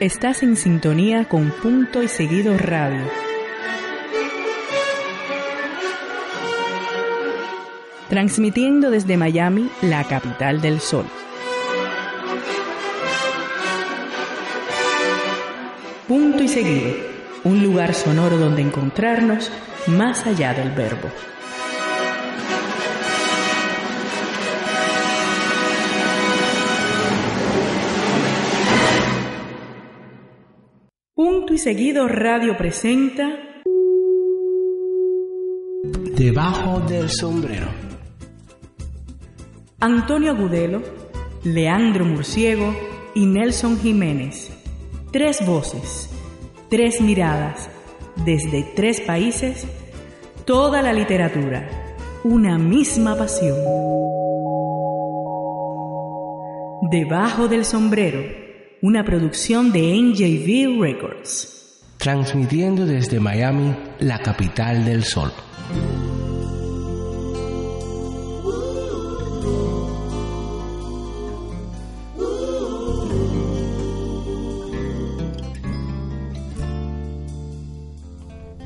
Estás en sintonía con Punto y Seguido Radio. Transmitiendo desde Miami, la capital del sol. Punto y Seguido, un lugar sonoro donde encontrarnos más allá del verbo. Y Seguido Radio presenta Debajo del sombrero. Antonio Agudelo, Leandro Murciego y Nelson Jiménez. Tres voces, tres miradas, desde tres países, toda la literatura, una misma pasión. Debajo del sombrero, una producción de NJV Records. Transmitiendo desde Miami, la capital del sol.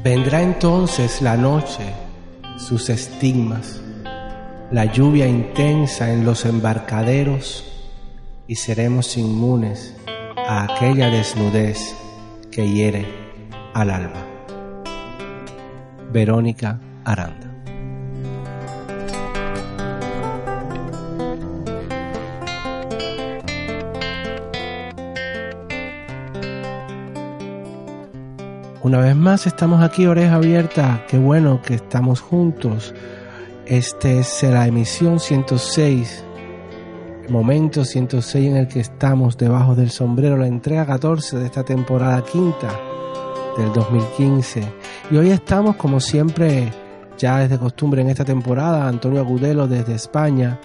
Vendrá entonces la noche, sus estigmas, la lluvia intensa en los embarcaderos y seremos inmunes a aquella desnudez que hiere al alma. Verónica Aranda. Una vez más estamos aquí, oreja abierta. Qué bueno que estamos juntos. Este es la emisión 106, el momento 106 en el que estamos debajo del sombrero, la entrega 14 de esta temporada quinta del 2015. Y hoy estamos, como siempre, ya es de costumbre en esta temporada, Antonio Agudelo desde España,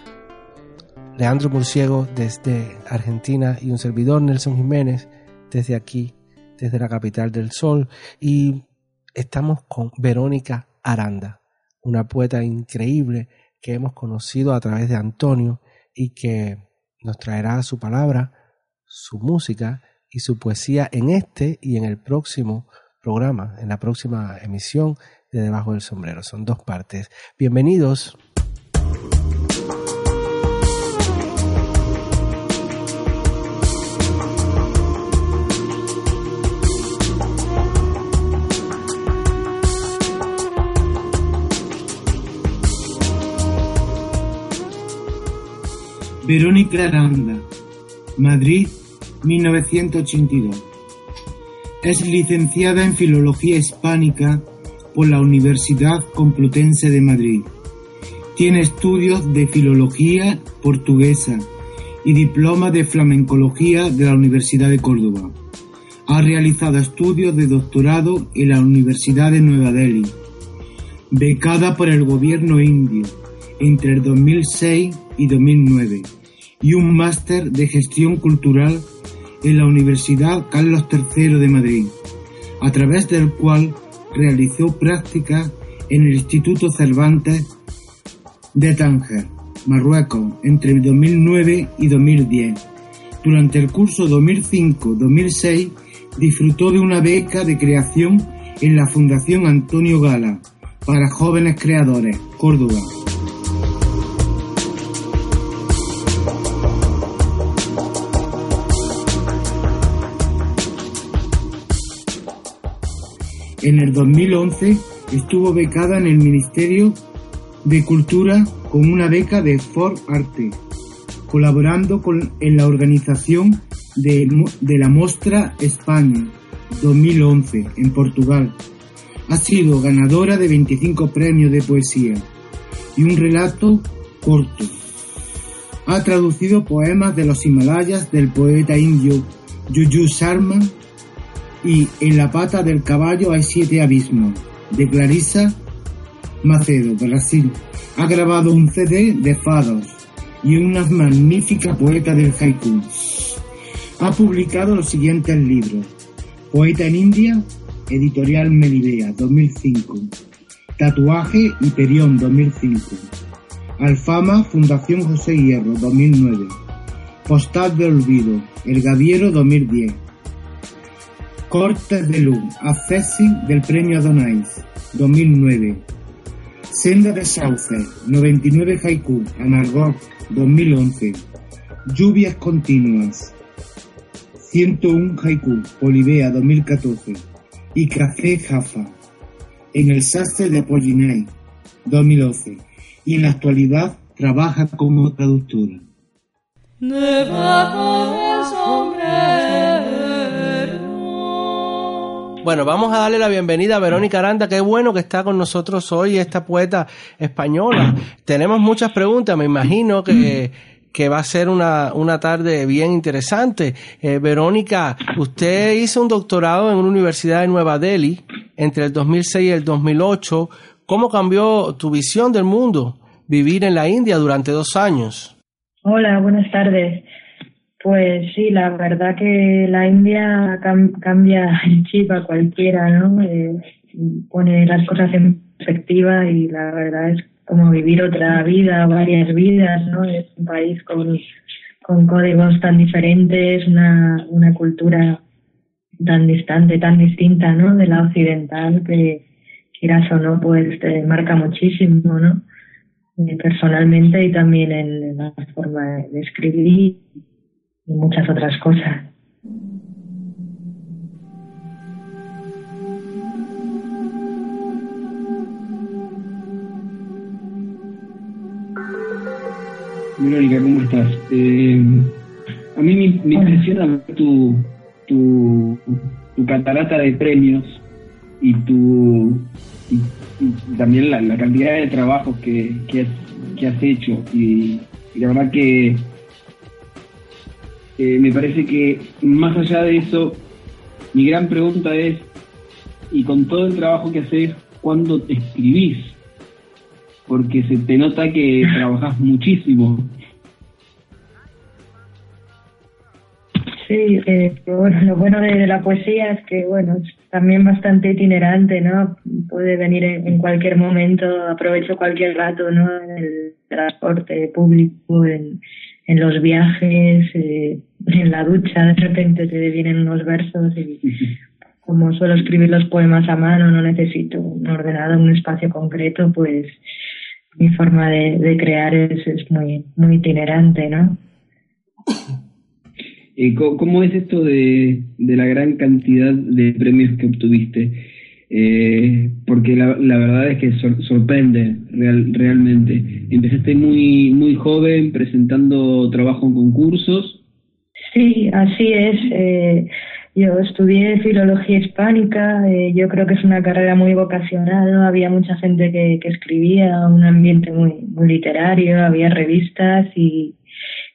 Leandro Murciego desde Argentina y un servidor, Nelson Jiménez, desde aquí, desde la capital del sol. Y estamos con Verónica Aranda, una poeta increíble que hemos conocido a través de Antonio y que nos traerá su palabra, su música y su poesía en este y en el próximo programa, en la próxima emisión de Debajo del Sombrero. Son dos partes. Bienvenidos. Verónica Aranda, Madrid, 1982. Es licenciada en Filología Hispánica por la Universidad Complutense de Madrid. Tiene estudios de Filología Portuguesa y diploma de Flamencología de la Universidad de Córdoba. Ha realizado estudios de doctorado en la Universidad de Nueva Delhi. Becada por el gobierno indio entre el 2006 y 2009 y un máster de gestión cultural en la Universidad Carlos III de Madrid, a través del cual realizó prácticas en el Instituto Cervantes de Tánger, Marruecos, entre 2009 y 2010. Durante el curso 2005-2006 disfrutó de una beca de creación en la Fundación Antonio Gala para jóvenes creadores, Córdoba. En el 2011 estuvo becada en el Ministerio de Cultura con una beca de For Arte, colaborando con, en la organización de, la Mostra España 2011 en Portugal. Ha sido ganadora de 25 premios de poesía y un relato corto. Ha traducido poemas de los Himalayas del poeta indio Yuyu Sharma y En la pata del caballo hay siete abismos de Clarissa Macedo, Brasil. Ha grabado un CD de fados y una magnífica poeta del haiku. Ha publicado los siguientes libros. Poeta en India, Editorial Melibea, 2005. Tatuaje y Perión, 2005. Alfama, Fundación José Hierro, 2009. Postal de Olvido, El Gaviero, 2010. Cortes de Luz, Accesi del Premio Donais, 2009. Senda de Sauce, 99 Haiku, Anargot, 2011. Lluvias continuas, 101 Haiku, Polibea, 2014. Y Café Jafa, en el sastre de Apollinay, 2011. Y en la actualidad trabaja como traductora. Bueno, vamos a darle la bienvenida a Verónica Aranda. Qué bueno que está con nosotros hoy esta poeta española. Tenemos muchas preguntas, me imagino que, que va a ser una, una tarde bien interesante. Eh, Verónica, usted hizo un doctorado en una universidad de Nueva Delhi entre el 2006 y el 2008. ¿Cómo cambió tu visión del mundo vivir en la India durante dos años? Hola, buenas tardes. Pues sí, la verdad que la India cambia el chip a cualquiera, ¿no? Eh, pone las cosas en perspectiva y la verdad es como vivir otra vida, varias vidas, ¿no? Es un país con, con códigos tan diferentes, una, una cultura tan distante, tan distinta, ¿no? De la occidental que quieras o no, pues te marca muchísimo, ¿no? Eh, personalmente y también en la forma de escribir y muchas otras cosas. Verónica, ¿cómo estás? Eh, a mí me, me impresiona tu, tu, tu, catarata de premios y tu y, también la, cantidad de trabajos que, que, has, que has hecho y la verdad que eh, me parece que más allá de eso, mi gran pregunta es, y con todo el trabajo que haces, ¿cuándo te escribís? Porque se te nota que trabajas muchísimo. Sí, eh, bueno, lo bueno de, la poesía es que, bueno, es también bastante itinerante, ¿no? Puede venir en, cualquier momento, aprovecho cualquier rato, ¿no? En el transporte público, en, en los viajes, eh, en la ducha, de repente te vienen unos versos y como suelo escribir los poemas a mano, no necesito un ordenado, un espacio concreto, pues mi forma de, crear es, es, muy, muy itinerante, ¿no? Eh, ¿Cómo es esto de, de la gran cantidad de premios que obtuviste? Eh, porque la, la, verdad es que sorprende real, realmente. Empezaste muy, muy joven presentando trabajo en concursos. Sí, así es. Eh, yo estudié filología hispánica, eh, yo creo que es una carrera muy vocacional, había mucha gente que, que escribía, un ambiente muy, muy literario, había revistas y,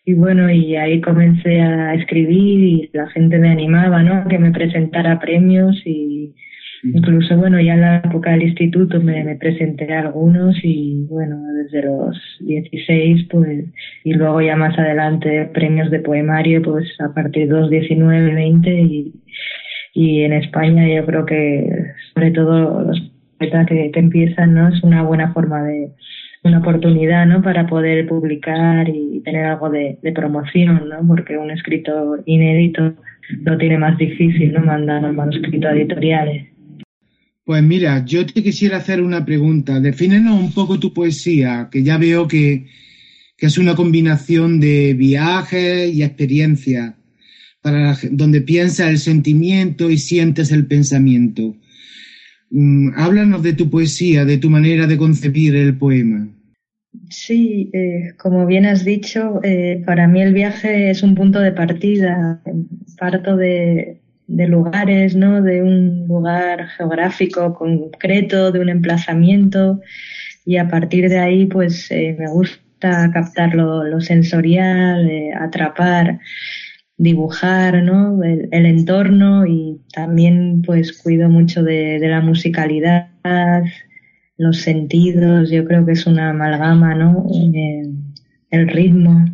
y bueno, y ahí comencé a escribir y la gente me animaba, ¿no? Que me presentara premios y, Incluso, bueno, ya en la época del instituto me, presenté a algunos y, bueno, desde los 16, pues, y luego ya más adelante premios de poemario, pues a partir de los 19, 20 y, y en España yo creo que, sobre todo los poetas que, empiezan, ¿no? Es una buena forma de, una oportunidad, ¿no? Para poder publicar y tener algo de, de promoción, ¿no? Porque un escritor inédito lo tiene más difícil, ¿no? Mandar un manuscrito a editoriales. Pues mira, yo te quisiera hacer una pregunta. Defínenos un poco tu poesía, que ya veo que, es una combinación de viajes y experiencias, para donde piensas el sentimiento y sientes el pensamiento. Mm, háblanos de tu poesía, de tu manera de concebir el poema. Sí, eh, como bien has dicho, eh, para mí el viaje es un punto de partida. Parto de, de lugares, ¿no? De un lugar geográfico concreto, de un emplazamiento y a partir de ahí pues eh, me gusta captar lo, sensorial, eh, atrapar, dibujar ¿no? El, entorno y también pues cuido mucho de, la musicalidad, los sentidos, yo creo que es una amalgama, ¿no? el ritmo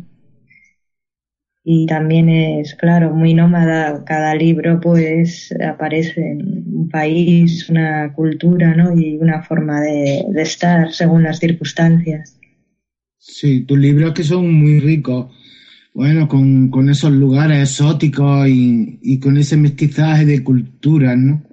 también es, claro, muy nómada. Cada libro pues aparece en un país, una cultura, ¿no? Y una forma de, estar según las circunstancias. Sí, tus libros que son muy ricos, bueno, con, con esos lugares exóticos y, y, con ese mestizaje de culturas, ¿no?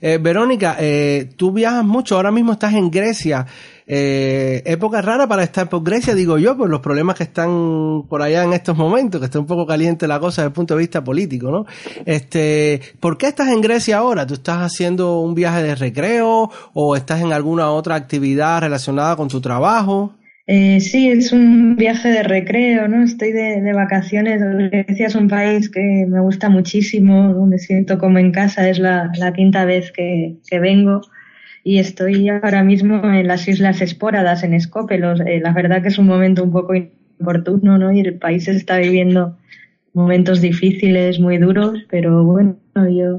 Eh, Verónica, eh, tú viajas mucho, ahora mismo estás en Grecia. Eh, época rara para estar por Grecia, digo yo, por los problemas que están por allá en estos momentos, que está un poco caliente la cosa desde el punto de vista político, ¿no? Este, ¿por qué estás en Grecia ahora? ¿Tú estás haciendo un viaje de recreo o estás en alguna otra actividad relacionada con tu trabajo? Eh, sí, es un viaje de recreo, ¿no? Estoy de, vacaciones. Grecia es un país que me gusta muchísimo, me siento como en casa, es la, quinta vez que, vengo y estoy ahora mismo en las Islas Espóradas, en Escópelos. Eh, la verdad que es un momento un poco inoportuno, ¿no? Y el país está viviendo momentos difíciles, muy duros, pero bueno, yo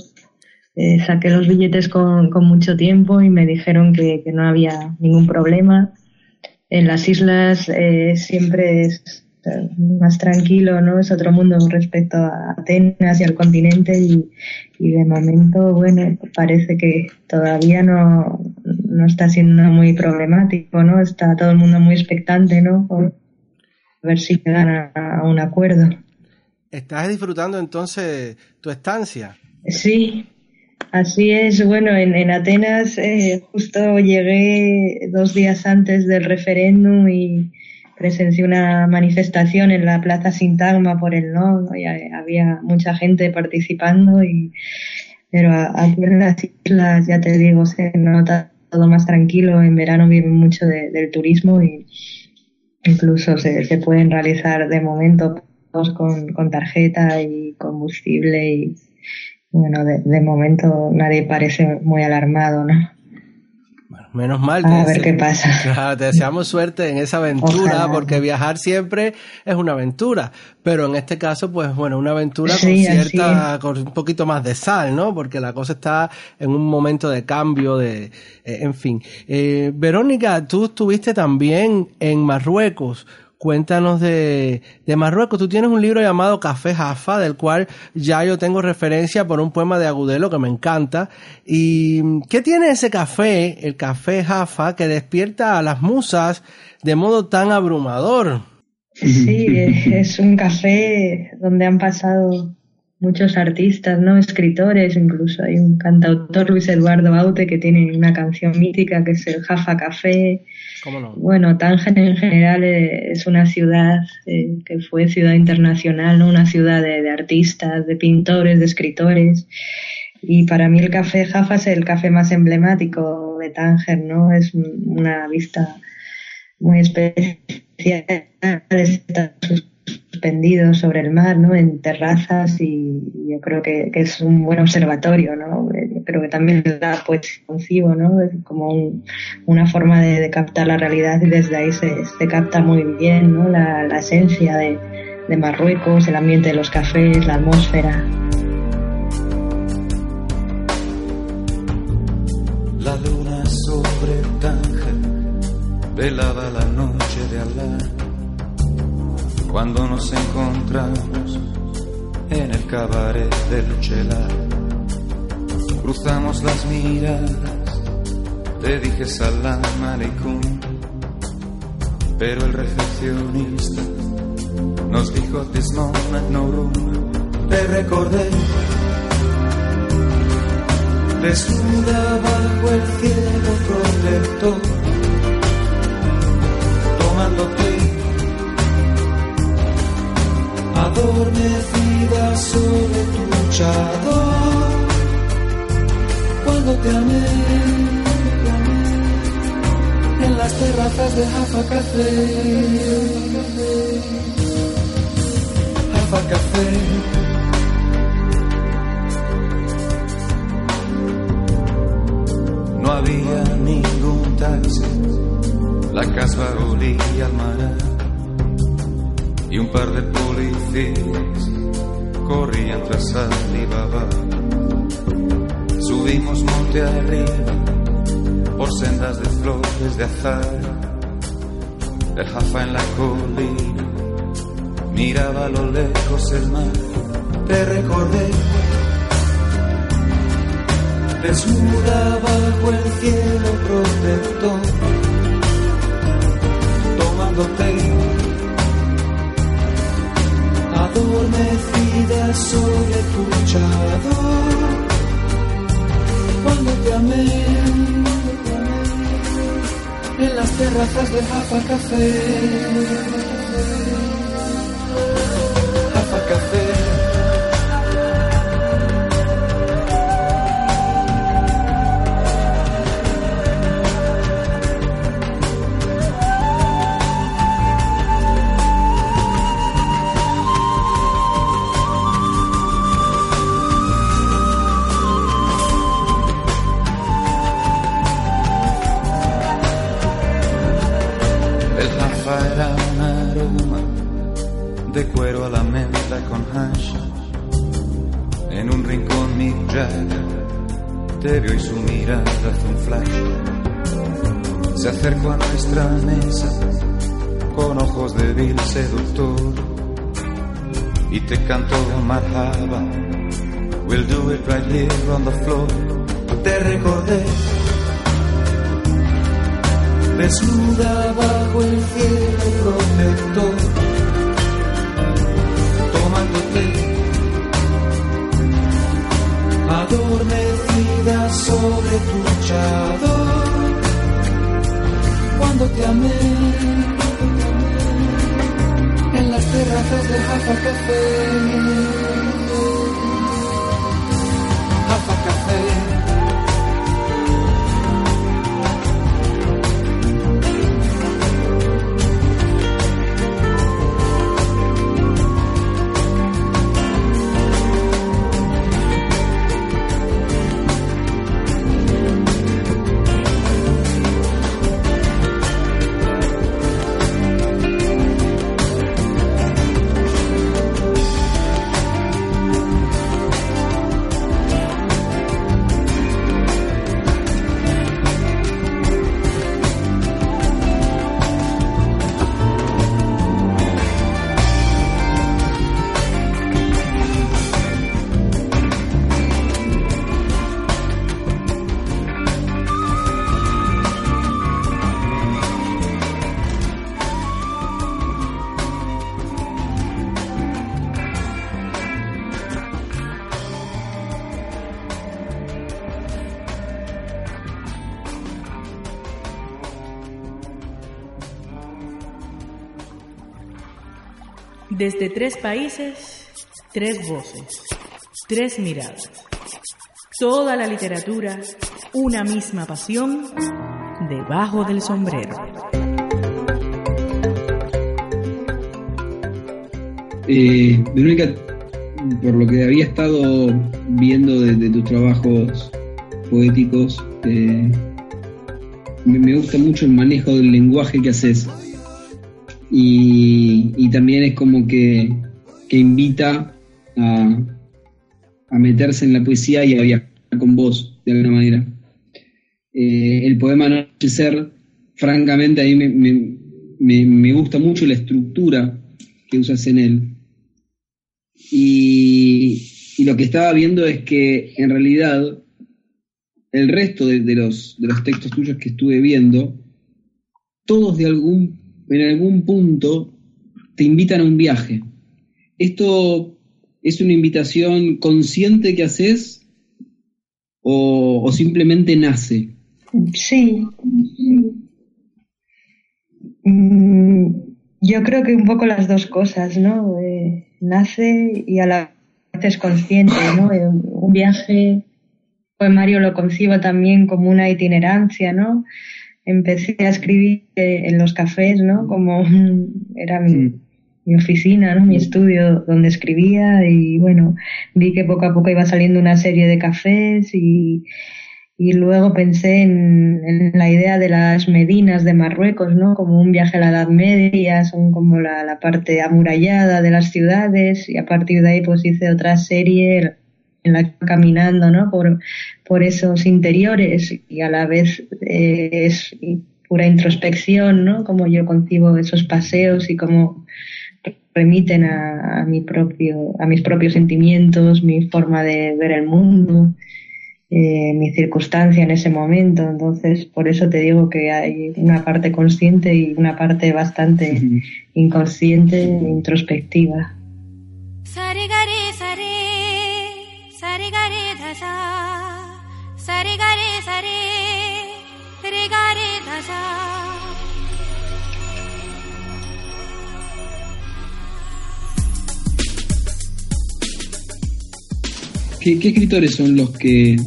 eh, saqué los billetes con, con, mucho tiempo y me dijeron que, que no había ningún problema en las islas eh, siempre es más tranquilo, ¿no? Es otro mundo respecto a Atenas y al continente y, de momento, bueno, parece que todavía no, no está siendo muy problemático, ¿no? Está todo el mundo muy expectante, ¿no? A ver si llegan a un acuerdo. ¿Estás disfrutando entonces tu estancia? Sí, Así es, bueno, en, Atenas eh, justo llegué dos días antes del referéndum y presencié una manifestación en la Plaza Sintagma por el no, y había mucha gente participando y pero aquí en las islas ya te digo se nota todo más tranquilo en verano viven mucho del turismo y incluso se, se pueden realizar de momento con, con tarjeta y combustible y bueno, de, momento nadie parece muy alarmado, ¿no? Menos mal. A ver qué pasa. Claro, te deseamos suerte en esa aventura, porque viajar siempre es una aventura. Pero en este caso, pues bueno, una aventura con cierta, con un poquito más de sal, ¿no? Porque la cosa está en un momento de cambio, de, eh, en fin. Eh, Verónica, tú estuviste también en Marruecos. Cuéntanos de, de, Marruecos. Tú tienes un libro llamado Café Jaffa, del cual ya yo tengo referencia por un poema de Agudelo que me encanta. ¿Y qué tiene ese café, el Café Jaffa, que despierta a las musas de modo tan abrumador? Sí, es un café donde han pasado muchos artistas, ¿no? Escritores, incluso hay un cantautor, Luis Eduardo Aute, que tiene una canción mítica que es el Jaffa Café. Bueno, Tánger en general eh, es una ciudad eh, que fue ciudad internacional, ¿no? Una ciudad de, artistas, de pintores, de escritores. Y para mí el café Jaffa es el café más emblemático de Tánger, ¿no? Es una vista muy especial suspendido sobre el mar, ¿no? En terrazas y yo creo que, es un buen observatorio, ¿no? Creo que también da pues concibo, ¿no? Es como una forma de, captar la realidad y desde ahí se, capta muy bien, ¿no? La, esencia de, de Marruecos, el ambiente de los cafés, la atmósfera. La luna sobre Tánger velaba la noche de Alá cuando nos encontramos en el cabaret del Chelar. Cruzamos las miradas, te dije salam aleikum, pero el recepcionista nos dijo this moment no room. Te recordé, desnuda bajo el cielo protector, tomándote adormecida sobre tu luchador. Cuando te amé, en las terrazas de Jaffa Café. Jaffa Café. No había ningún taxi La casa olía al mar y un par de policías corrían tras Alibaba. Subimos monte arriba por sendas de flores de azar. El jafa en la colina miraba a lo lejos el mar. Te recordé desnuda bajo el cielo protector, tomándote adormecida sobre tu chador. Cuando te amé en las terrazas de Jaffa Café. Jaffa Café. En un rincón mi Jagger te vio y su mirada hace un flash. Se acercó a nuestra mesa con ojos de vil seductor y te cantó marhaba. We'll do it right here on the floor. Te recordé desnuda bajo el cielo protector, adormecida sobre tu chador. Cuando te amé. En las terrazas de Jaffa Café, Desde tres países, tres voces, tres miradas. Toda la literatura, una misma pasión, debajo del sombrero. Eh, Verónica, por lo que había estado viendo de, tus trabajos poéticos, eh, me gusta mucho el manejo del lenguaje que haces. Y, y también es como que, que invita a, a meterse en la poesía y a viajar con vos, de alguna manera. Eh, el poema Anochecer, francamente, a mí me, me, me, me gusta mucho la estructura que usas en él. Y, y lo que estaba viendo es que en realidad el resto de, de los, de los textos tuyos que estuve viendo, todos de algún, en algún punto te invitan a un viaje. ¿Esto es una invitación consciente que haces o, simplemente nace? Sí. Mm, Yo creo que un poco las dos cosas, ¿no? Eh, nace y a la vez es consciente, ¿no? Eh, Un viaje, pues Mario lo concibo también como una itinerancia, ¿no? Empecé a escribir eh, en los cafés, ¿no? Como era mi, mi oficina, ¿no? Mi estudio donde escribía y bueno, vi que poco a poco iba saliendo una serie de cafés y, y luego pensé en, la idea de las Medinas de Marruecos, ¿no? Como un viaje a la Edad Media, son como la, parte amurallada de las ciudades y a partir de ahí pues hice otra serie en la que caminando, ¿no? Por, por esos interiores y a la vez eh, es pura introspección, ¿no? Como yo concibo esos paseos y cómo remiten a, a mi propio, a mis propios sentimientos, mi forma de ver el mundo eh, mi circunstancia en ese momento. Entonces, por eso te digo que hay una parte consciente y una parte bastante inconsciente e introspectiva. ¿Qué, escritores son los que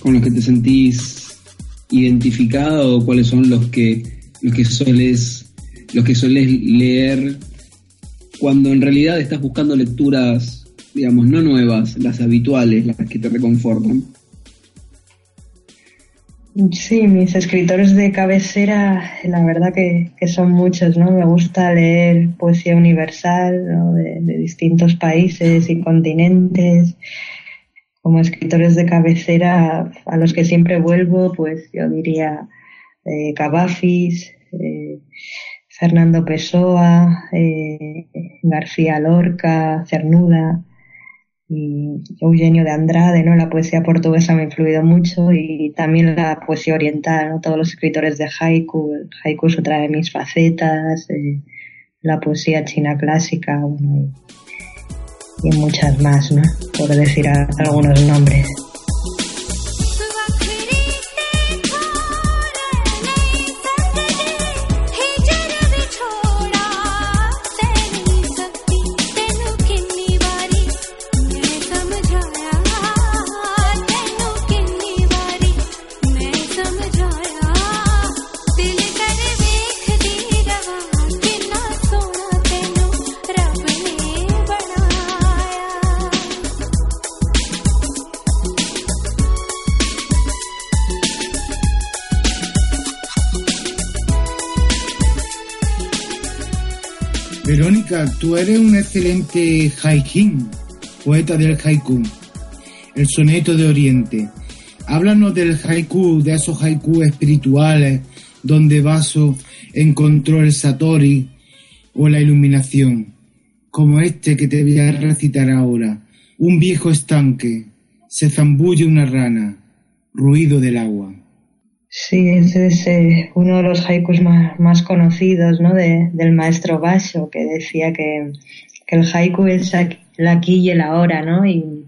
con los que te sentís identificado o cuáles son los que los que soles los que soles leer cuando en realidad estás buscando lecturas digamos no nuevas las habituales las que te reconfortan Sí, mis escritores de cabecera, la verdad que, son muchos, ¿no? Me gusta leer poesía universal, ¿no? de, distintos países y continentes como escritores de cabecera a los que siempre vuelvo, pues yo diría eh, eh, Fernando Pessoa, eh, García Lorca, Cernuda Eugenio de Andrade, ¿no? La poesía portuguesa me ha influido mucho y también la poesía oriental, ¿no? Todos los escritores de haiku, haiku es otra de mis facetas, eh, la poesía china clásica, y muchas más, ¿no? Por decir algunos nombres. Tú eres un excelente haikin, poeta del haiku, el soneto de Oriente. Háblanos del haiku, de esos haiku espirituales donde Vaso encontró el satori o la iluminación, como este que te voy a recitar ahora. Un viejo estanque, se zambulle una rana, ruido del agua. Sí, ese es eh, uno de los haikus más, conocidos ¿no? del maestro Basho, que decía que, el haiku es el aquí y el ahora, ¿no? Y,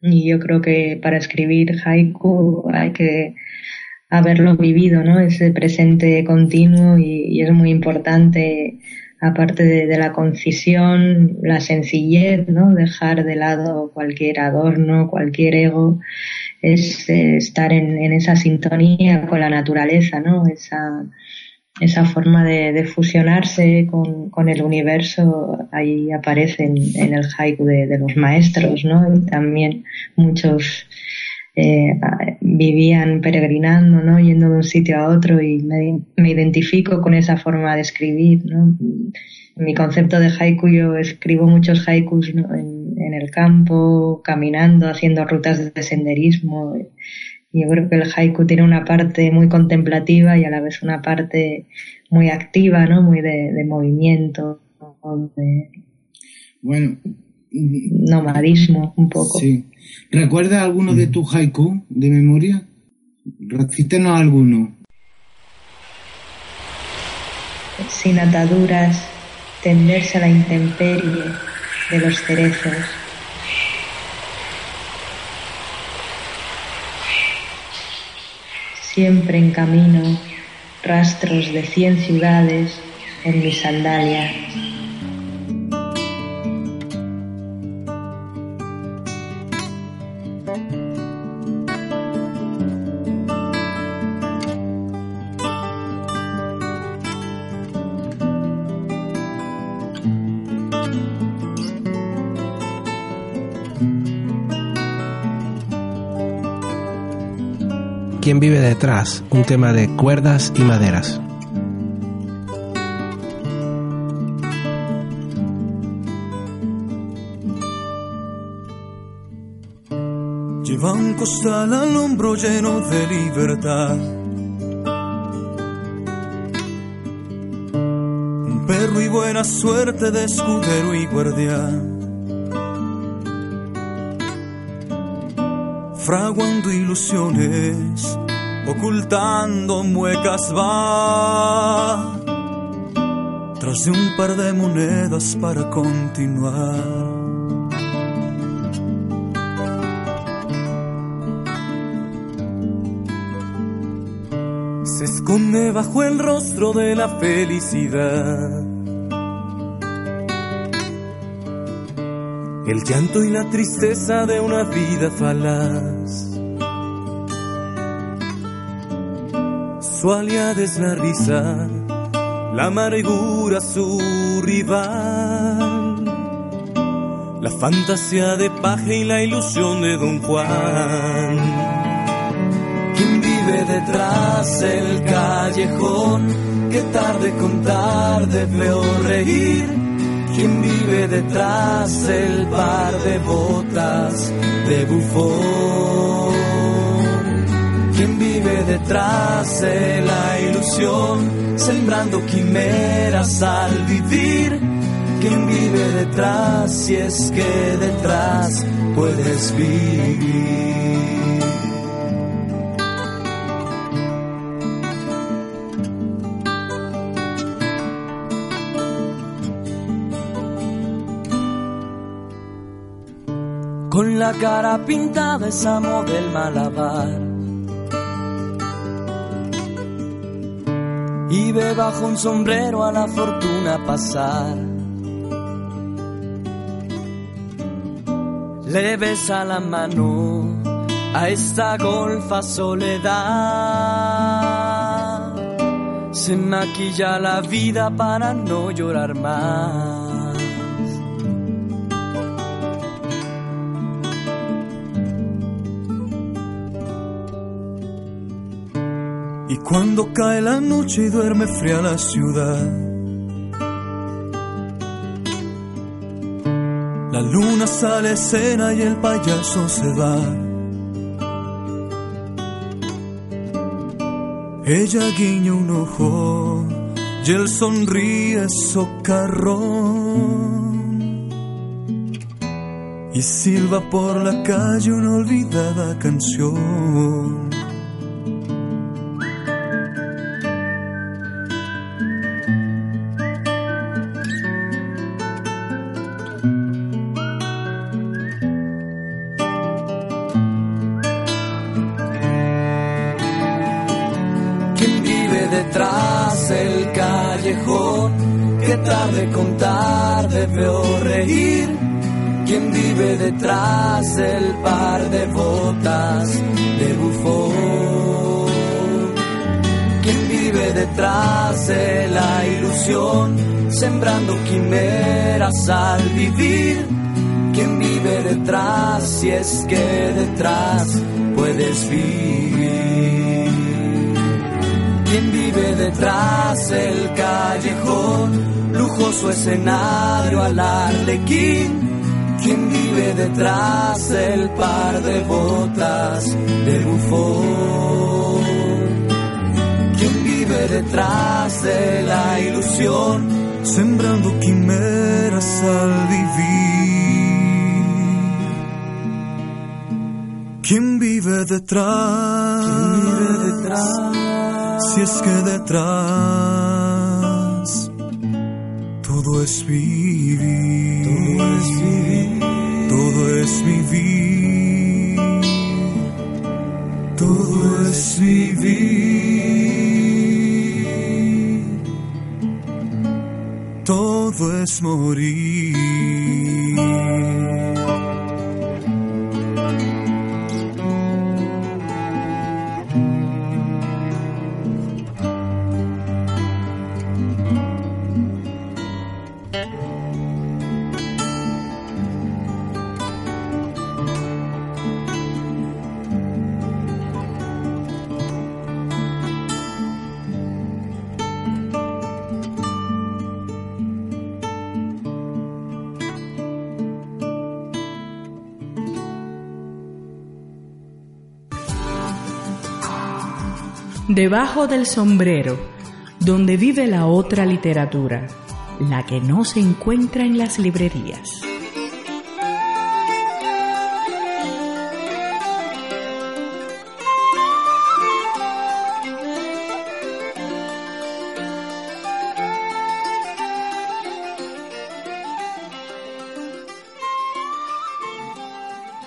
yo creo que para escribir haiku hay que haberlo vivido, ¿no? Ese presente continuo y, es muy importante, aparte de, la concisión, la sencillez, ¿no? Dejar de lado cualquier adorno, cualquier ego es eh, estar en, en, esa sintonía con la naturaleza, ¿no? Esa, esa forma de, de fusionarse con, con, el universo ahí aparece en, en el haiku de, de, los maestros, ¿no? Y también muchos eh, vivían peregrinando, ¿no? Yendo de un sitio a otro y me, me identifico con esa forma de escribir, ¿no? mi concepto de haiku yo escribo muchos haikus en, el campo, caminando, haciendo rutas de senderismo. Y yo creo que el haiku tiene una parte muy contemplativa y a la vez una parte muy activa, ¿no? Muy de, movimiento, de bueno, nomadismo un poco. Sí. ¿Recuerda alguno de tus haiku de memoria? Recítenos alguno. Sin ataduras, tenderse a la intemperie de los cerezos. Siempre en camino, rastros de cien ciudades en mi sandalia. ¿Quién vive detrás? Un tema de cuerdas y maderas. Lleva un costal al hombro lleno de libertad. Un perro y buena suerte de escudero y guardián. Fraguando ilusiones, ocultando muecas va. Tras de un par de monedas para continuar. se esconde bajo el rostro de la felicidad. El llanto y la tristeza de una vida falaz. Su aliada es la risa, la amargura su rival. La fantasía de paje y la ilusión de Don Juan detrás el callejón, que tarde con tarde veo reír. Quien vive detrás el par de botas de bufón. Quien vive detrás de la ilusión, sembrando quimeras al vivir. Quien vive detrás, si es que detrás puedes vivir. con la cara pintada esa del malabar. Y ve bajo un sombrero a la fortuna pasar. Le besa la mano a esta golfa soledad. Se maquilla la vida para no llorar más. Cuando cae la noche y duerme fría la ciudad. La luna sale a escena y el payaso se va. Ella guiña un ojo y él sonríe socarrón. Y silba por la calle una olvidada canción. Al vivir. Quien vive detrás, si es que detrás puedes vivir. Quien vive detrás del callejón lujoso escenario al arlequín. Quien vive detrás el par de botas de bufón. Quien vive detrás de la ilusión, sembrando quimeras al vivir. ¿Quién vive detrás? ¿Quién vive detrás? Si es que detrás todo es vivir, todo es vivir, todo es vivir, todo es Debajo del sombrero, donde vive la otra literatura, la que no se encuentra en las librerías.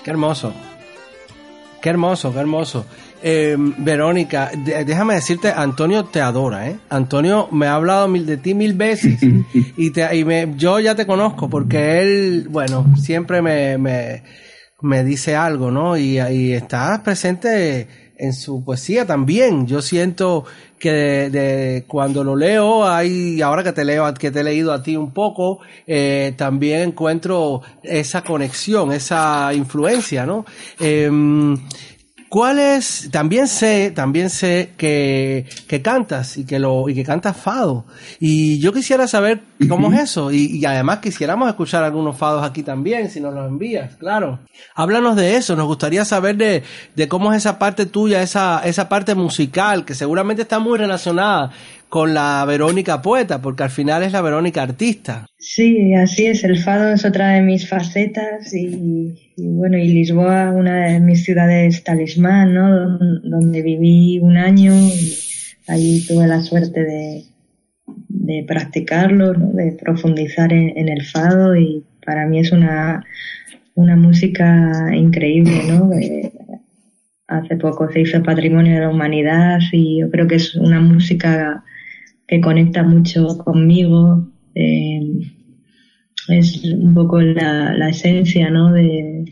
Qué hermoso. Qué hermoso, qué hermoso. Eh, Verónica, déjame decirte, Antonio te adora, ¿eh? Antonio me ha hablado mil, de ti mil veces y, te, y me, yo ya te conozco porque él, bueno, siempre me, me, me dice algo, ¿no? Y, y estás presente en su poesía también. Yo siento que de, de cuando lo leo, hay, ahora que te leo, que te he leído a ti un poco, eh, también encuentro esa conexión, esa influencia, ¿no? Em, ¿Cuál es? También sé, también sé que, que cantas y que lo, y que cantas fado. Y yo quisiera saber cómo es eso. Y, y además quisiéramos escuchar algunos fados aquí también, si nos los envías, claro. Háblanos de eso. Nos gustaría saber de, de cómo es esa parte tuya, esa, esa parte musical, que seguramente está muy relacionada con la Verónica poeta, porque al final es la Verónica artista. Sí, así es. El fado es otra de mis facetas y, y bueno, y Lisboa, una de mis ciudades talismán, ¿no? Don- Donde viví un año y allí tuve la suerte de, de practicarlo, ¿no? De profundizar en, el fado y para mí es una, una música increíble, ¿no? Hace poco se hizo Patrimonio de la Humanidad y yo creo que es una música que conecta mucho conmigo. eh, es un poco la, la esencia, ¿no? De,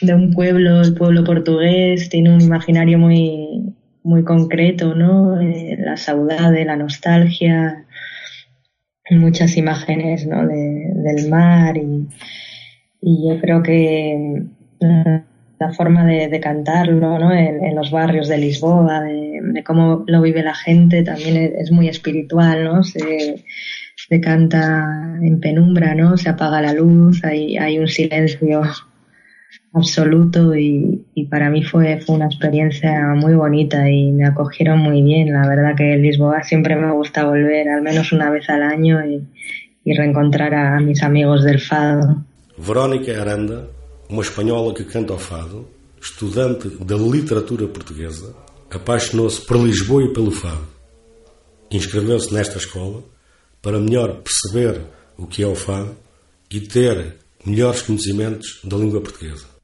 de un pueblo, el pueblo portugués, tiene un imaginario muy, muy concreto, ¿no? Eh, la saudade, la nostalgia, muchas imágenes, ¿no? De, del mar y, y yo creo que eh, la forma de, cantarlo, ¿no? En, los barrios de Lisboa, de, cómo lo vive la gente, también es, muy espiritual, ¿no? Se canta en penumbra, ¿no? Se apaga la luz, hay, un silencio absoluto y, para mí fue, una experiencia muy bonita y me acogieron muy bien. La verdad que Lisboa siempre me gusta volver al menos una vez al año y, reencontrar a mis amigos del fado. Verónica Aranda, uma espanhola que canta ao fado, estudante da literatura portuguesa, apaixonou-se por Lisboa e pelo fado. Inscreveu-se nesta escola para melhor perceber o que é o fado e ter melhores conhecimentos da língua portuguesa.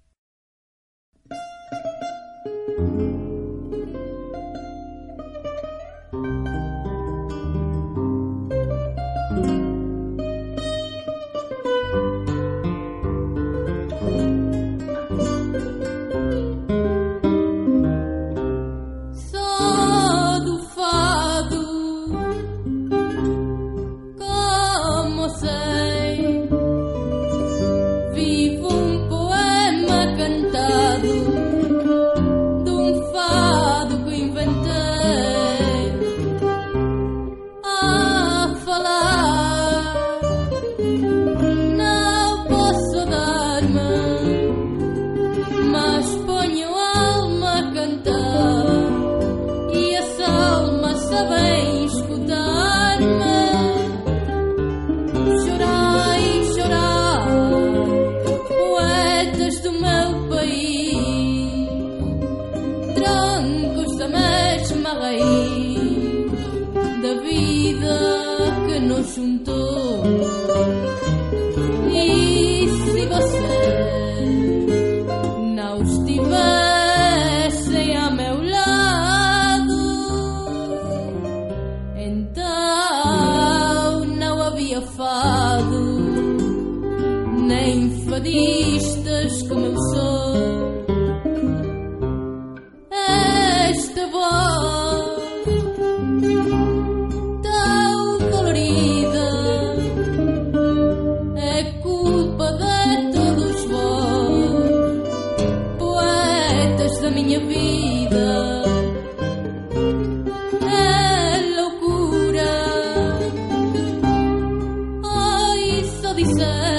we.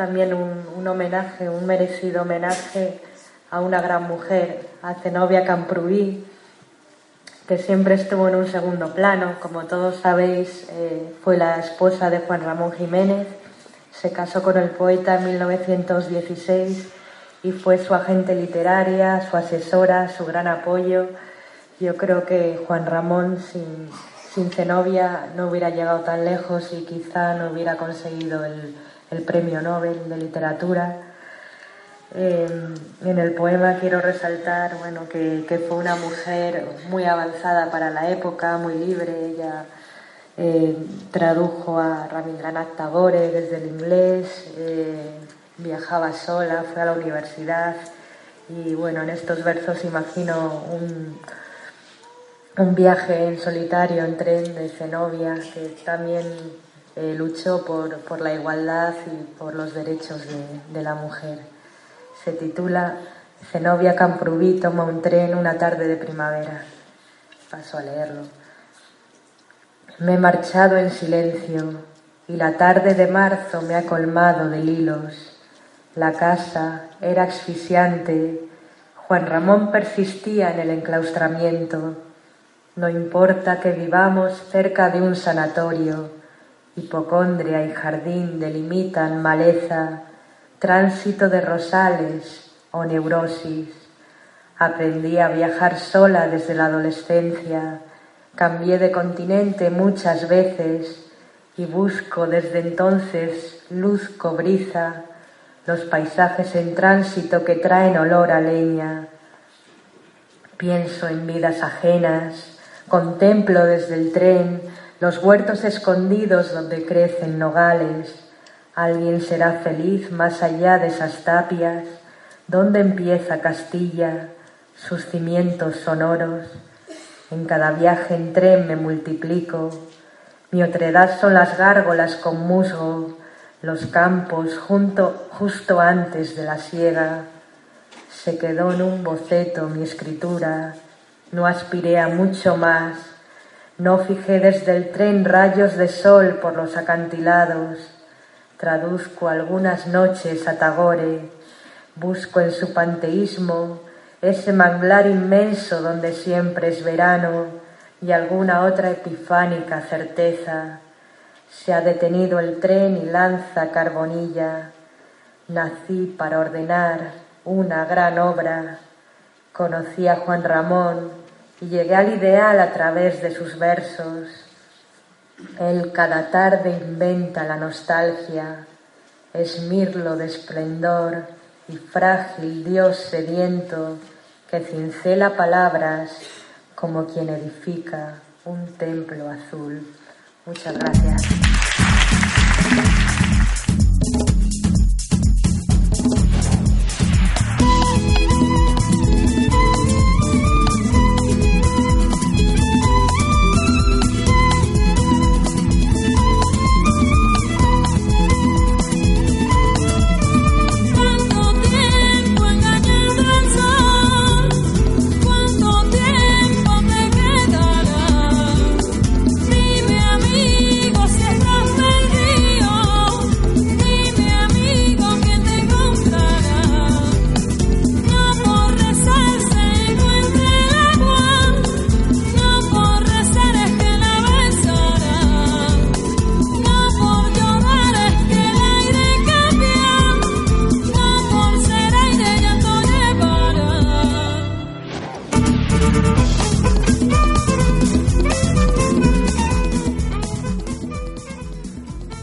También un, un homenaje, un merecido homenaje a una gran mujer, a Zenobia Camprubí, que siempre estuvo en un segundo plano. Como todos sabéis, eh, fue la esposa de Juan Ramón Jiménez, se casó con el poeta en 1916 y fue su agente literaria, su asesora, su gran apoyo. Yo creo que Juan Ramón sin, sin Zenobia no hubiera llegado tan lejos y quizá no hubiera conseguido el, el premio Nobel de literatura. Eh, en el poema quiero resaltar bueno, que, que fue una mujer muy avanzada para la época, muy libre. Ella eh, tradujo a Rabindranath Tagore desde el inglés, eh, viajaba sola, fue a la universidad y bueno, en estos versos imagino un, un viaje en solitario en tren de Zenobia que también eh, luchó por, por, la igualdad y por los derechos de, de la mujer. Se titula Zenobia Camprubí toma un tren una tarde de primavera. Paso a leerlo. Me he marchado en silencio y la tarde de marzo me ha colmado de lilos. La casa era asfixiante. Juan Ramón persistía en el enclaustramiento. No importa que vivamos cerca de un sanatorio. Hipocondria y jardín delimitan maleza, tránsito de rosales o neurosis. Aprendí a viajar sola desde la adolescencia. Cambié de continente muchas veces y busco desde entonces luz cobriza, los paisajes en tránsito que traen olor a leña. Pienso en vidas ajenas, contemplo desde el tren los huertos escondidos donde crecen nogales. Alguien será feliz más allá de esas tapias, donde empieza Castilla, sus cimientos sonoros. En cada viaje en tren me multiplico. Mi otredad son las gárgolas con musgo, los campos junto, justo antes de la siega. Se quedó en un boceto mi escritura, no aspiré a mucho más, no fijé desde el tren rayos de sol por los acantilados, traduzco algunas noches a Tagore, busco en su panteísmo ese manglar inmenso donde siempre es verano y alguna otra epifánica certeza. Se ha detenido el tren y lanza carbonilla. Nací para ordenar una gran obra. Conocí a Juan Ramón y llegué al ideal a través de sus versos. Él cada tarde inventa la nostalgia, es mirlo de esplendor y frágil Dios sediento que cincela palabras como quien edifica un templo azul. Muchas gracias.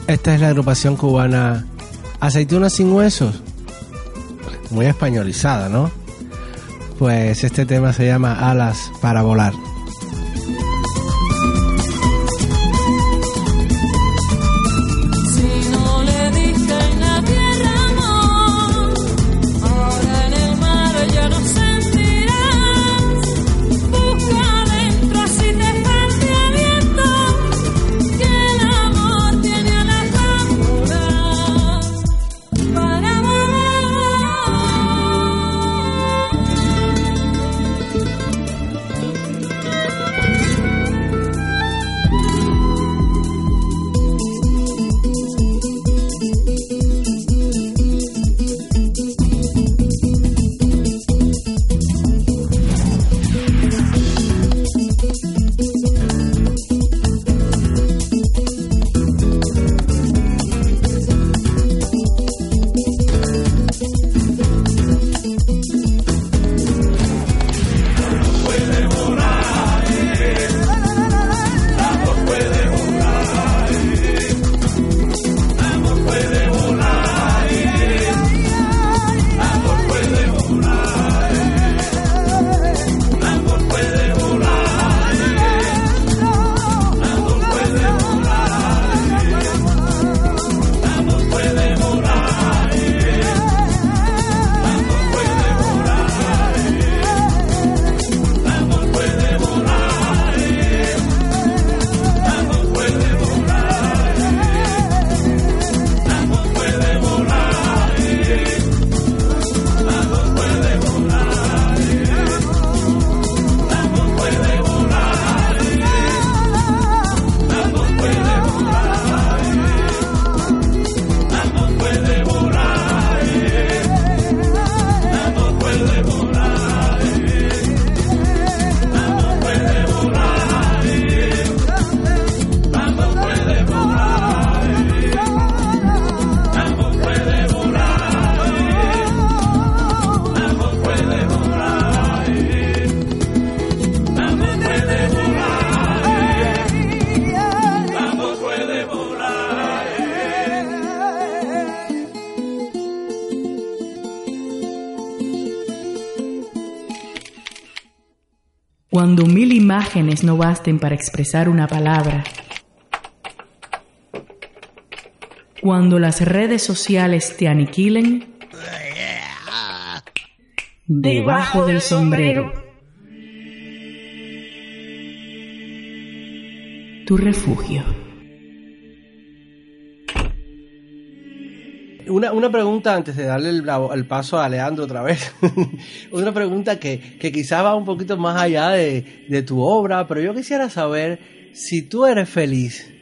Esta es la agrupación cubana Aceitunas sin huesos. Muy españolizada, ¿no? Pues este tema se llama Alas para volar. No basten para expresar una palabra. Cuando las redes sociales te aniquilen. Debajo del sombrero. Tu refugio. Una, pregunta antes de darle el, el paso a Leandro otra vez. una pregunta que, que quizás va un poquito más allá de, de tu obra, pero yo quisiera saber si tú eres feliz.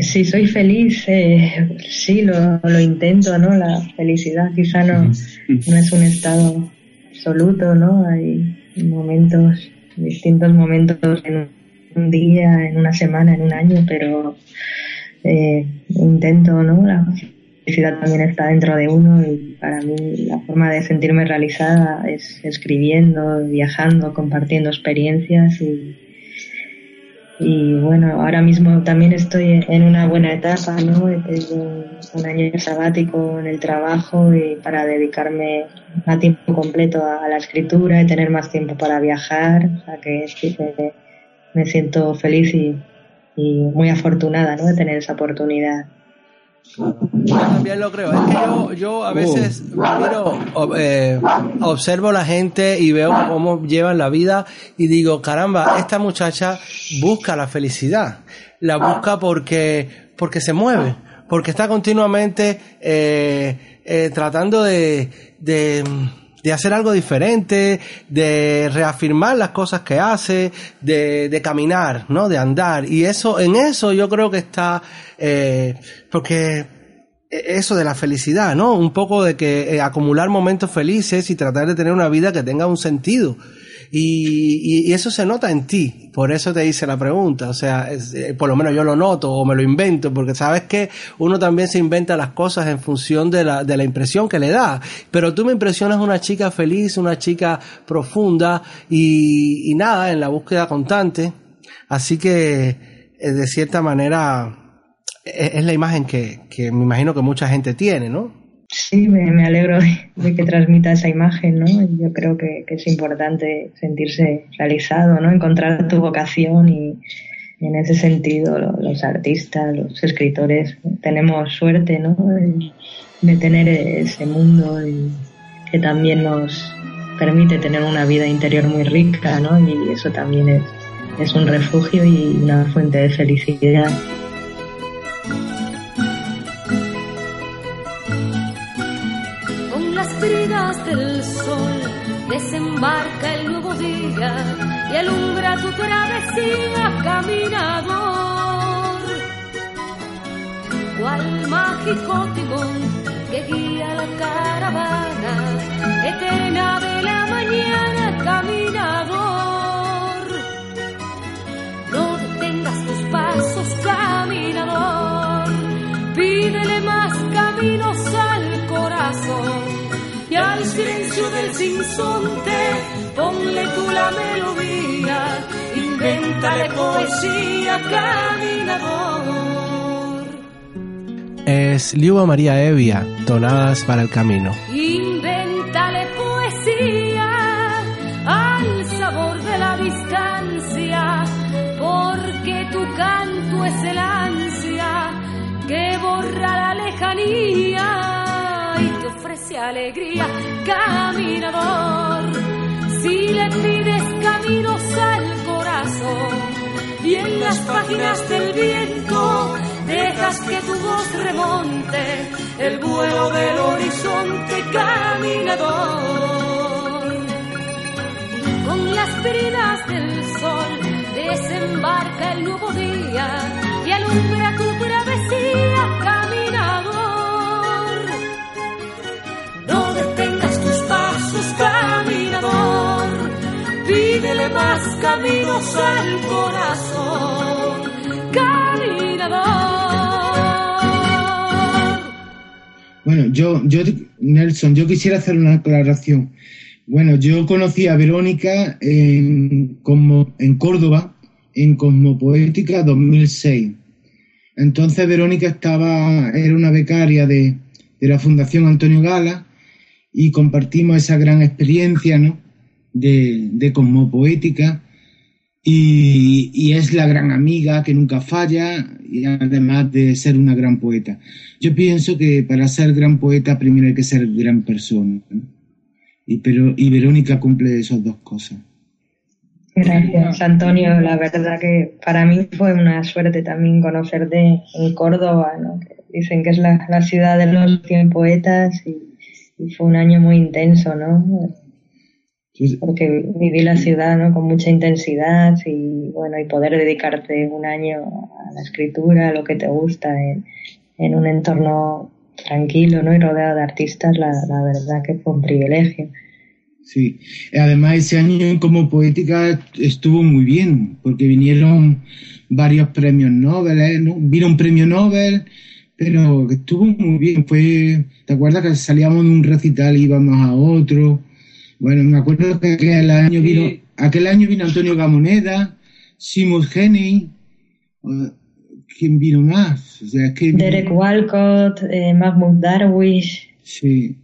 Si soy feliz, eh, sí, lo, lo intento, ¿no? La felicidad quizá no, no es un estado absoluto, ¿no? Hay momentos, distintos momentos en un día, en una semana, en un año, pero eh, intento, ¿no? La felicidad también está dentro de uno y para mí la forma de sentirme realizada es escribiendo, viajando, compartiendo experiencias y, bueno, ahora mismo también estoy en una buena etapa, ¿no? Un año sabático en el trabajo y para dedicarme a tiempo completo a, la escritura y tener más tiempo para viajar, o sea que me siento feliz y, y muy afortunada, ¿no? De tener esa oportunidad. Yo también lo creo. Es que yo, yo a veces miro, eh, observo la gente y veo cómo llevan la vida y digo, caramba, esta muchacha busca la felicidad. La busca porque, porque se mueve, porque está continuamente eh, eh, tratando de, de, de hacer algo diferente, de reafirmar las cosas que hace, de, de caminar, ¿no? De andar. Y eso, en eso yo creo que está, eh, porque eso de la felicidad, ¿no? Un poco de que eh, acumular momentos felices y tratar de tener una vida que tenga un sentido. Y, y- y eso se nota en ti, por eso te hice la pregunta, o sea, eh, por lo menos yo lo noto o me lo invento, porque sabes que uno también se inventa las cosas en función de la, de la impresión que le da, pero tú me impresionas una chica feliz, una chica profunda y, y nada, en la búsqueda constante, así que eh, de cierta manera es, es la imagen que, que me imagino que mucha gente tiene, ¿no? Sí, me, alegro de, que transmita esa imagen, ¿no? Yo creo que, es importante sentirse realizado, ¿no? Encontrar tu vocación y, en ese sentido lo- los artistas, los escritores tenemos suerte, ¿no? De, tener ese mundo y que también nos permite tener una vida interior muy rica, ¿no? Y eso también es un refugio y una fuente de felicidad. Bridas del sol desembarca el nuevo día y alumbra tu travesía, caminador. Cual mágico timón que guía la caravana sinsonte ponle tú la melodía, invéntale poesía, caminador. Es Liuba María Evia, Tonadas para el Camino. Invéntale poesía al sabor de la distancia, porque tu canto es el ansia que borra la lejanía y te ofrece alegría, caminador. Pides caminos al corazón y en las páginas del viento dejas que tu voz remonte el vuelo del horizonte caminador. Con las bridas del sol desembarca el nuevo día y alumbra tu más caminos al corazón caminador. Bueno, yo, yo, Nelson, yo quisiera hacer una aclaración. Bueno, yo conocí a Verónica en, como, en Córdoba, en Cosmopoética 2006. Entonces Verónica estaba, era una becaria de, de la Fundación Antonio Gala y compartimos esa gran experiencia, ¿no? De, de Cosmopoética y, y es la gran amiga que nunca falla y además de ser una gran poeta. Yo pienso que para ser gran poeta primero hay que ser gran persona. Y, pero, y Verónica cumple esas dos cosas. Gracias, Antonio. La verdad que para mí fue una suerte también conocerte en Córdoba, ¿no? Dicen que es la, la ciudad de los cien poetas y, y fue un año muy intenso, ¿no? Porque viví la ciudad, ¿no? Con mucha intensidad y bueno, y poder dedicarte un año a la escritura, a lo que te gusta en, en un entorno tranquilo, ¿no? Y rodeado de artistas, la, la verdad que fue un privilegio. Sí, además ese año como poética estuvo muy bien, porque vinieron varios premios Nobel, ¿eh? ¿no? Vino un premio Nobel, pero estuvo muy bien. Fue, ¿te acuerdas que salíamos de un recital y íbamos a otro? Bueno, me acuerdo que aquel año vino, aquel año vino Antonio Gamoneda, Simon Heney, eh, ¿quién vino más? O sea, es que Derek Walcott, eh, Mahmoud Darwish. Sí.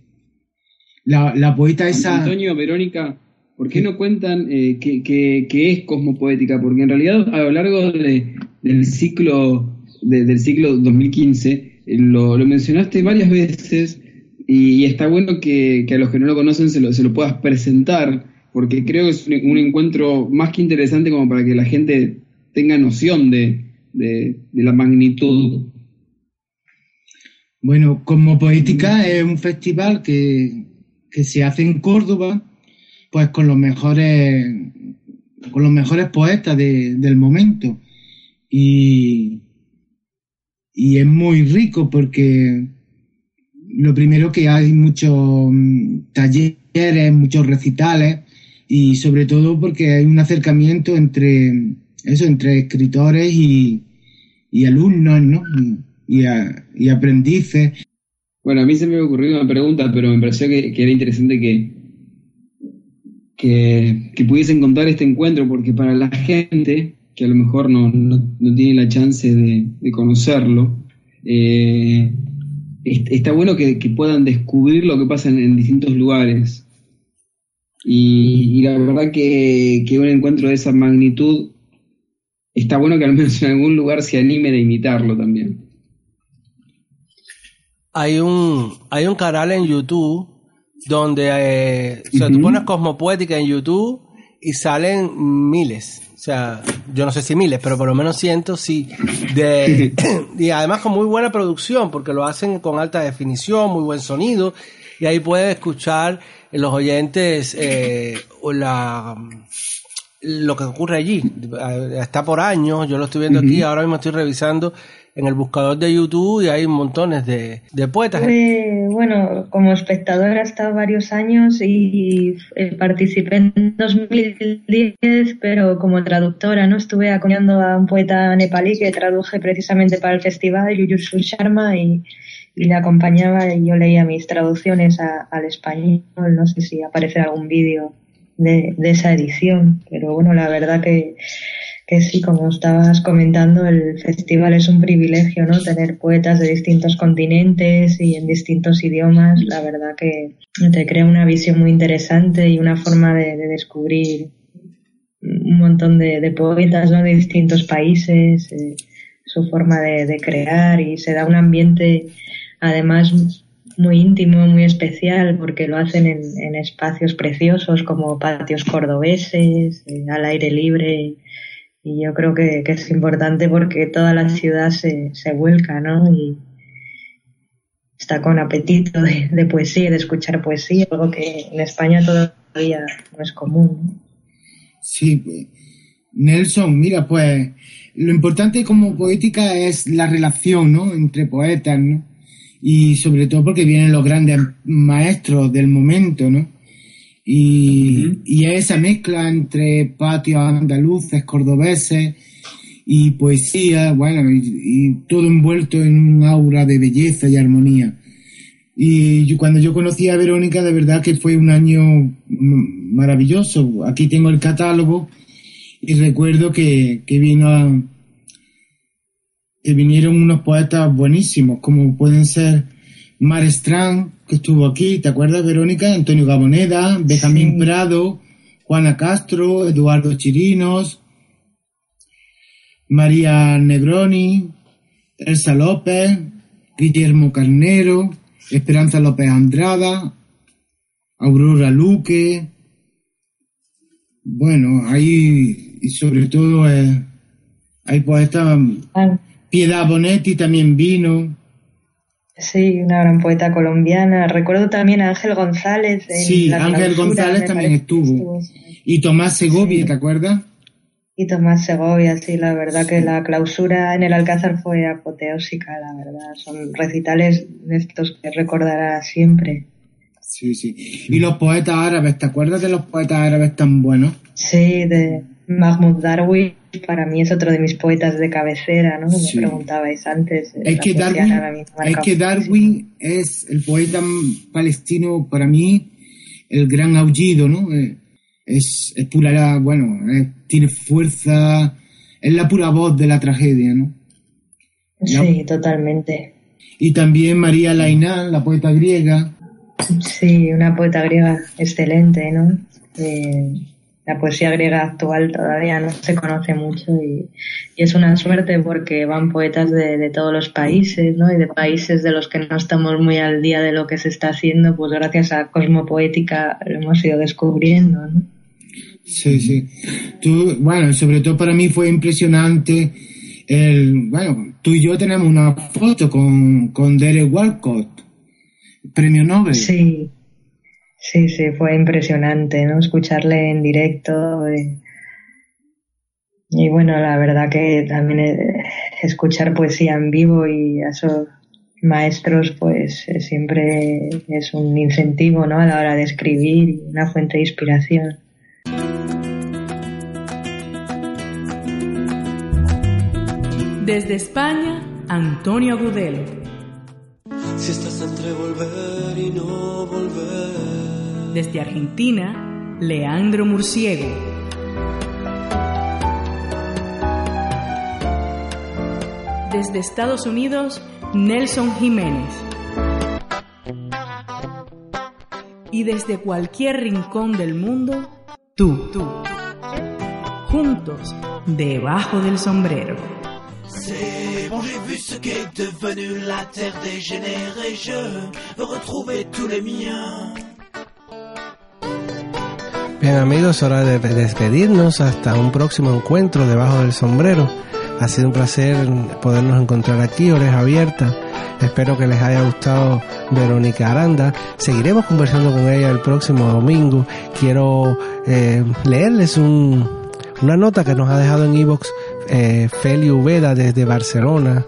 La, la poeta esa. Antonio, Verónica, ¿por qué no cuentan eh, qué, qué- qué es Cosmopoética? Porque en realidad a lo largo de- del ciclo de- del ciclo 2015 eh, lo, lo mencionaste varias veces y, está bueno que, que a los que no lo conocen se lo, se lo puedas presentar porque creo que es un, encuentro más que interesante como para que la gente tenga noción de, de- la magnitud. Bueno, como Poética es un festival que, que se hace en Córdoba, pues con los mejores, con los mejores poetas de- del momento. Y, y es muy rico porque lo primero que hay muchos mm, talleres, muchos recitales y sobre todo porque hay un acercamiento entre eso, entre escritores y, y alumnos, ¿no? Y, a- y aprendices. Bueno, a mí se me ocurrido una pregunta, pero me pareció que, era interesante que, que, que pudiesen contar este encuentro, porque para la gente que a lo mejor no, no, no tiene la chance de, de conocerlo, eh, está bueno que, que puedan descubrir lo que pasa en, en distintos lugares. Y, y la verdad que, que un encuentro de esa magnitud está bueno que al menos en algún lugar se animen a imitarlo también. Hay un, hay un canal en YouTube donde eh, o sea, tú Ujú. pones Cosmopoética en YouTube y salen miles. O sea, yo no sé si miles, pero por lo menos cientos sí. De, y además con muy buena producción, porque lo hacen con alta definición, muy buen sonido. Y ahí pueden escuchar los oyentes eh, o la, lo que ocurre allí. Está por años, yo lo estoy viendo aquí, ahora mismo estoy revisando en el buscador de YouTube y hay montones de, de poetas. Bueno, como espectadora he estado varios años y eh, participé en 2010, pero como traductora, ¿no? Estuve acompañando a un poeta nepalí que traduje precisamente para el festival, Yuyusul Sharma, y, y le acompañaba y yo leía mis traducciones a- al español. No sé si aparece algún vídeo de, de esa edición, pero bueno, la verdad que que sí, como estabas comentando, el festival es un privilegio, ¿no? Tener poetas de distintos continentes y en distintos idiomas. La verdad que te crea una visión muy interesante y una forma de, de descubrir un montón de, poetas, ¿no? De distintos países, eh, su forma de, crear y se da un ambiente, además, muy íntimo, muy especial, porque lo hacen en, en espacios preciosos como patios cordobeses, eh, al aire libre. Y yo creo que, que es importante porque toda la ciudad se, se vuelca, ¿no? Y está con apetito de, de poesía, de escuchar poesía, algo que en España todavía no es común. Sí, Nelson, mira, pues lo importante como poética es la relación, ¿no? Entre poetas, ¿no? Y sobre todo porque vienen los grandes maestros del momento, ¿no? Y, y esa mezcla entre patios andaluces, cordobeses y poesía, bueno, y, y todo envuelto en un aura de belleza y armonía. Y yo- cuando yo conocí a Verónica, de verdad que fue un año maravilloso. Aquí tengo el catálogo y recuerdo que, que vino a- que vinieron unos poetas buenísimos, como pueden ser Mar Strand, que estuvo aquí, ¿te acuerdas, Verónica? Antonio Gaboneda, Benjamín Prado, Juana Castro, Eduardo Chirinos, María Negroni, Elsa López, Guillermo Carnero, Esperanza López Andrada, Aurora Luque. Bueno, hay, y sobre todo, eh, hay poetas. Piedad Bonetti también vino. Sí, una gran poeta colombiana. Recuerdo también a Ángel González. Sí, la Ángel clausura, González también estuvo. Y Tomás Segovia, ¿te acuerdas? Y Tomás Segovia, sí, la verdad que la clausura en el Alcázar fue apoteósica, la verdad. Son recitales de estos que recordará siempre. Sí, sí. Y los poetas árabes, ¿te acuerdas de los poetas árabes tan buenos? Sí, de Mahmoud Darwish, para mí es otro de mis poetas de cabecera, ¿no? Sí. Me preguntabais antes. Es Darwin, que Darwin es el poeta palestino para mí el gran aullido, ¿no? Eh, Es, es pura, bueno, eh, tiene fuerza, es la pura voz de la tragedia, ¿no? Sí, totalmente. Y también María Lainán, la poeta griega. Sí, una poeta griega excelente, ¿no? Eh, la poesía griega actual todavía no se conoce mucho y, y es una suerte porque van poetas de, de todos los países, ¿no? Y de países de los que no estamos muy al día de lo que se está haciendo, pues gracias a Cosmopoética lo hemos ido descubriendo, ¿no? Sí, sí. Tú, bueno, sobre todo para mí fue impresionante el, bueno, tú y yo tenemos una foto con, con Derek Walcott, premio Nobel. Sí, sí, sí, fue impresionante, ¿no? Escucharle en directo. eh. Y bueno, la verdad que también eh, escuchar poesía en vivo y a esos maestros, pues eh, siempre es un incentivo, ¿no? A la hora de escribir y una fuente de inspiración. Desde España, Antonio Agudelo. Si estás entre volver y no volver. Desde Argentina, Leandro Murciego. Desde Estados Unidos, Nelson Jiménez. Y desde cualquier rincón del mundo, tú, tú. Juntos, debajo del sombrero. C'est bon, j'ai vu ce qu'est devenu la terre dégénérée. Je veux retrouver tous les miens. Bien amigos, hora de despedirnos hasta un próximo encuentro debajo del sombrero. Ha sido un placer podernos encontrar aquí, oreja abierta. Espero que les haya gustado Verónica Aranda. Seguiremos conversando con ella el próximo domingo. Quiero eh, leerles un, una nota que nos ha dejado en Evox eh, Feli Ubeda desde Barcelona.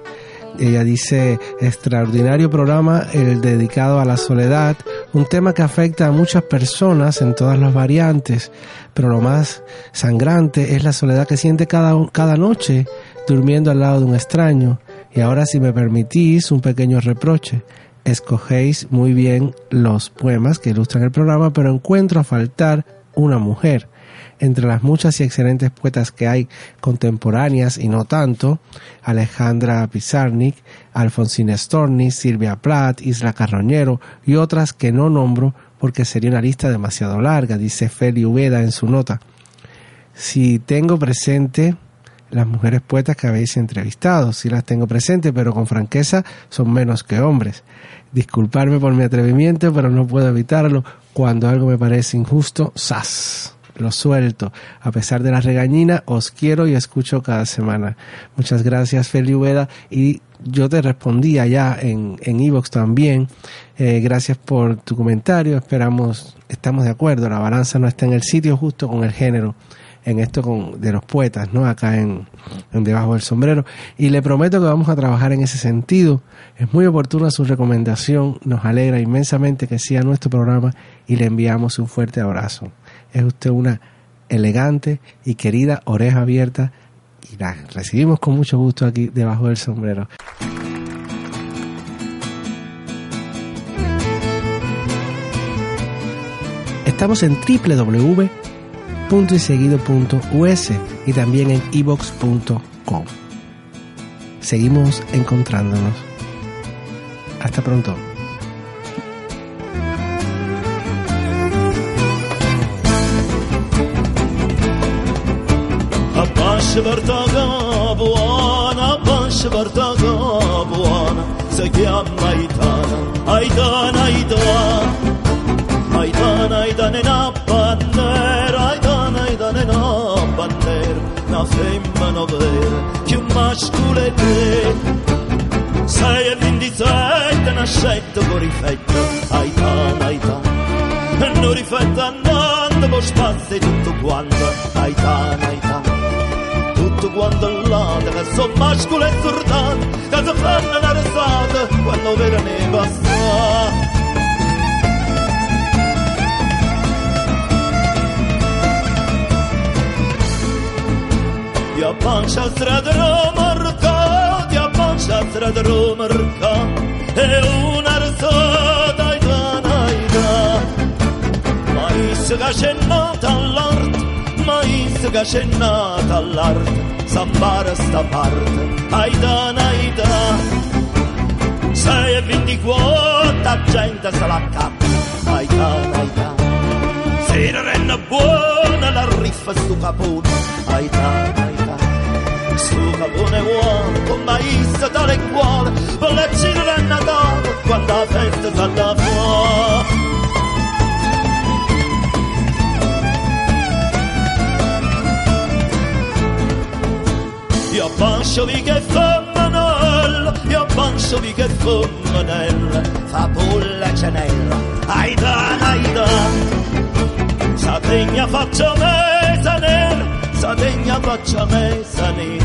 Ella dice, extraordinario programa, el dedicado a la soledad, un tema que afecta a muchas personas en todas las variantes, pero lo más sangrante es la soledad que siente cada, cada noche durmiendo al lado de un extraño. Y ahora si me permitís un pequeño reproche, escogéis muy bien los poemas que ilustran el programa, pero encuentro a faltar una mujer entre las muchas y excelentes poetas que hay contemporáneas y no tanto, Alejandra Pizarnik, Alfonsina Storni, Silvia Plath, Isla Carroñero y otras que no nombro porque sería una lista demasiado larga, dice Feli Ubeda en su nota. Si tengo presente las mujeres poetas que habéis entrevistado, sí las tengo presente, pero con franqueza son menos que hombres. Disculparme por mi atrevimiento, pero no puedo evitarlo. Cuando algo me parece injusto, ¡zas! Lo suelto. A pesar de la regañina, os quiero y escucho cada semana. Muchas gracias, Feli Ubeda. Y yo te respondí allá en en Evox también. Eh, gracias por tu comentario. Esperamos, estamos de acuerdo. La balanza no está en el sitio justo con el género. En esto con, de los poetas, ¿no? Acá en, Debajo del Sombrero. Y le prometo que vamos a trabajar en ese sentido. Es muy oportuna su recomendación. Nos alegra inmensamente que siga nuestro programa y le enviamos un fuerte abrazo es usted una elegante y querida oreja abierta y la recibimos con mucho gusto aquí debajo del sombrero. Estamos en www.yseguido.us y también en ebox.com. Seguimos encontrándonos. Hasta pronto. برتاقا بوانا باش برتاقا بوانا سقيام ايدانا ايدانا ايدوان ايدانا ايدانا نابانير ايدانا ايدانا نابانير نافيم منو غير كم مشغول بيه ساير من دي زيت انا شايت بوري فايتا ايدانا ايدانا non rifletta andando, poi spazza tutto quanto, ai tanai quando l'altra sono mascolo e sordato da se fanno la risata quando vera ne passa Ja pan shastra dromërka, ja pan shastra dromërka, e unë arsot ajka najka. Ma i së ka shenë mais che c'è nata all'arte sambara sta parte aida naida. Sei e ventiquattro gente se la cappa aida naida se non è buona la riffa sto capone. Aida naida sto capone buono con mais tale e quale. Per la cena del Natale quando la festa sta da fuori Pansovi che femminella, io pansovi che femminella, fa bolla cenella, aidan, aidan. Sategna faccia me nera, sategna faccia mesa nera,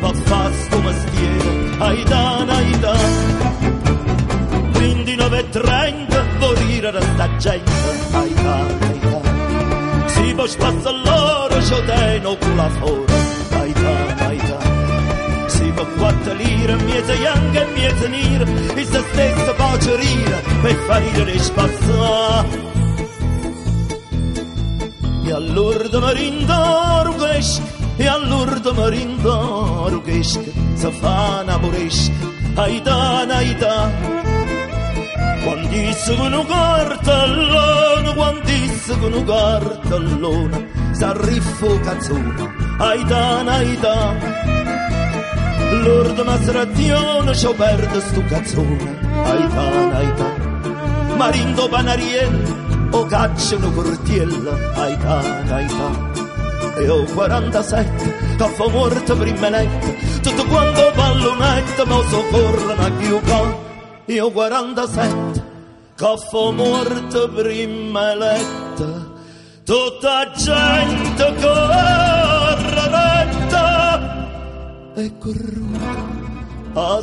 va fa sto mestiere, aidan, aidan. 29.30, morire da sta gente, ai aidan, aidan. Si può spazzare l'oro, c'ho te, no culla fuori squattolire, miete young e miete nir, il se stesso voce rire per far ridere spazzare. E all'urdo mi rindorughesc, e all'urdo mi rindorughesc, se fa namoresc, aida, aida. Quando disse con un cartellone, quando disse con si cartellone, s'arriffo cazzone, aida, aida aidan L'orda mazrazione C'ho perde sto cazzone Aidan, aidan Marindo Panariello O cacciano cortiella. Aidan, aidan e ho 47 che fa morto prima netta tutto quanto pallonetta ma soccorrono a chiuca io 47 che fa morto prima letta tutta gente retta e corruta a